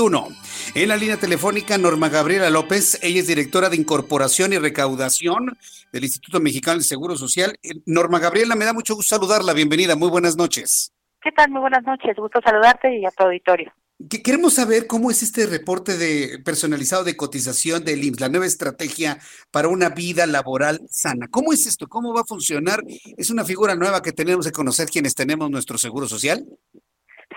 Uno. En la línea telefónica, Norma Gabriela López. Ella es directora de Incorporación y Recaudación del Instituto Mexicano del Seguro Social. Eh, Norma Gabriela, me da mucho gusto saludarla. Bienvenida. Muy buenas noches. ¿Qué tal? Muy buenas noches. Gusto saludarte y a tu auditorio. Queremos saber cómo es este reporte de personalizado de cotización del IMSS, la nueva estrategia para una vida laboral sana. ¿Cómo es esto? ¿Cómo va a funcionar? ¿Es una figura nueva que tenemos que conocer quienes tenemos nuestro seguro social?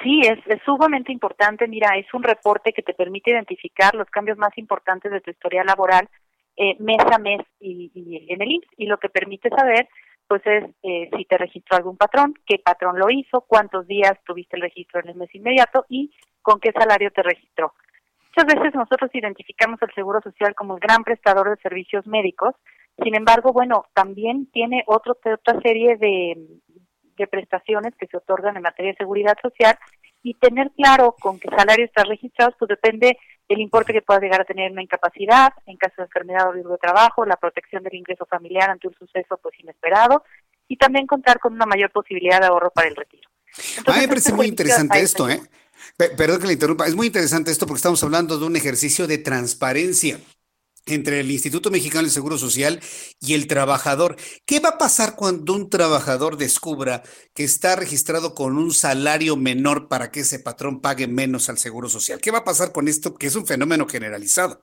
Sí, es, sumamente importante. Mira, es un reporte que te permite identificar los cambios más importantes de tu historia laboral eh, mes a mes y, y en el IMSS y lo que permite saber pues es eh, si te registró algún patrón, qué patrón lo hizo, cuántos días tuviste el registro en el mes inmediato y con qué salario te registró. Muchas veces nosotros identificamos el Seguro Social como el gran prestador de servicios médicos, sin embargo, bueno, también tiene otro, otra serie de, de prestaciones que se otorgan en materia de seguridad social y tener claro con qué salario estás registrado, pues depende del importe que puedas llegar a tener una incapacidad, en caso de enfermedad o riesgo de trabajo, la protección del ingreso familiar ante un suceso pues inesperado y también contar con una mayor posibilidad de ahorro para el retiro. a mí me parece muy interesante esto, ¿eh? Perdón que le interrumpa, es muy interesante esto porque estamos hablando de un ejercicio de transparencia entre el Instituto Mexicano del Seguro Social y el trabajador. ¿Qué va a pasar cuando un trabajador descubra que está registrado con un salario menor para que ese patrón pague menos al Seguro Social? ¿Qué va a pasar con esto que es un fenómeno generalizado?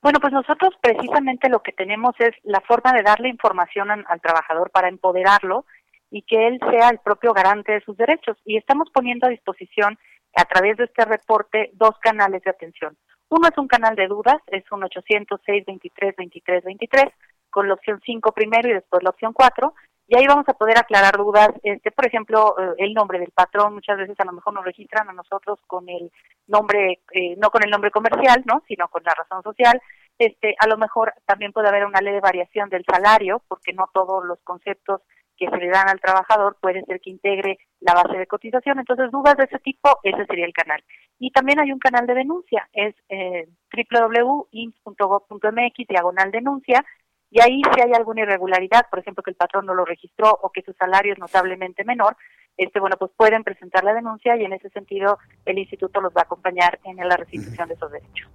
Bueno, pues nosotros precisamente lo que tenemos es la forma de darle información al trabajador para empoderarlo y que él sea el propio garante de sus derechos. Y estamos poniendo a disposición a través de este reporte dos canales de atención. Uno es un canal de dudas, es un 806 23 23 23 con la opción 5 primero y después la opción 4 y ahí vamos a poder aclarar dudas, este por ejemplo, eh, el nombre del patrón, muchas veces a lo mejor nos registran a nosotros con el nombre eh, no con el nombre comercial, ¿no? sino con la razón social. Este, a lo mejor también puede haber una ley de variación del salario, porque no todos los conceptos que se le dan al trabajador puede ser que integre la base de cotización. Entonces, dudas de ese tipo, ese sería el canal. Y también hay un canal de denuncia, es eh, www.ins.gov.mx, diagonal denuncia, y ahí si hay alguna irregularidad, por ejemplo, que el patrón no lo registró o que su salario es notablemente menor, este bueno, pues pueden presentar la denuncia y en ese sentido el instituto los va a acompañar en la restitución de esos derechos.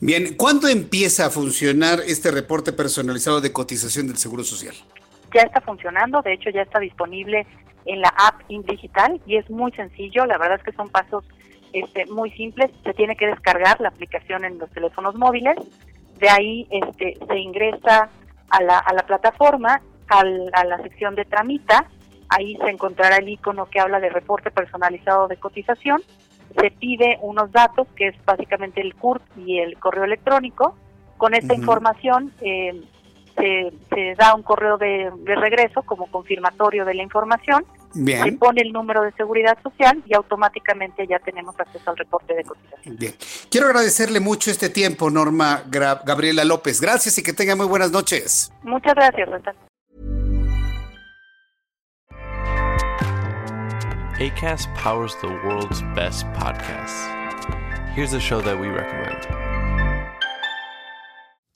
Bien, ¿cuándo empieza a funcionar este reporte personalizado de cotización del Seguro Social? Ya está funcionando, de hecho ya está disponible en la app Digital y es muy sencillo, la verdad es que son pasos este, muy simples, se tiene que descargar la aplicación en los teléfonos móviles, de ahí este, se ingresa a la, a la plataforma, a la sección de tramita, ahí se encontrará el icono que habla de reporte personalizado de cotización, se pide unos datos que es básicamente el CURP y el correo electrónico, con esta información eh, se, da un correo de, regreso como confirmatorio de la información, se pone el número de seguridad social y automáticamente ya tenemos acceso al reporte de cotización. Bien. Quiero agradecerle mucho este tiempo, Norma Gabriela López. Gracias y que tenga muy buenas noches. Muchas gracias, Renta. ACAST powers the world's best podcasts. Here's a show that we recommend.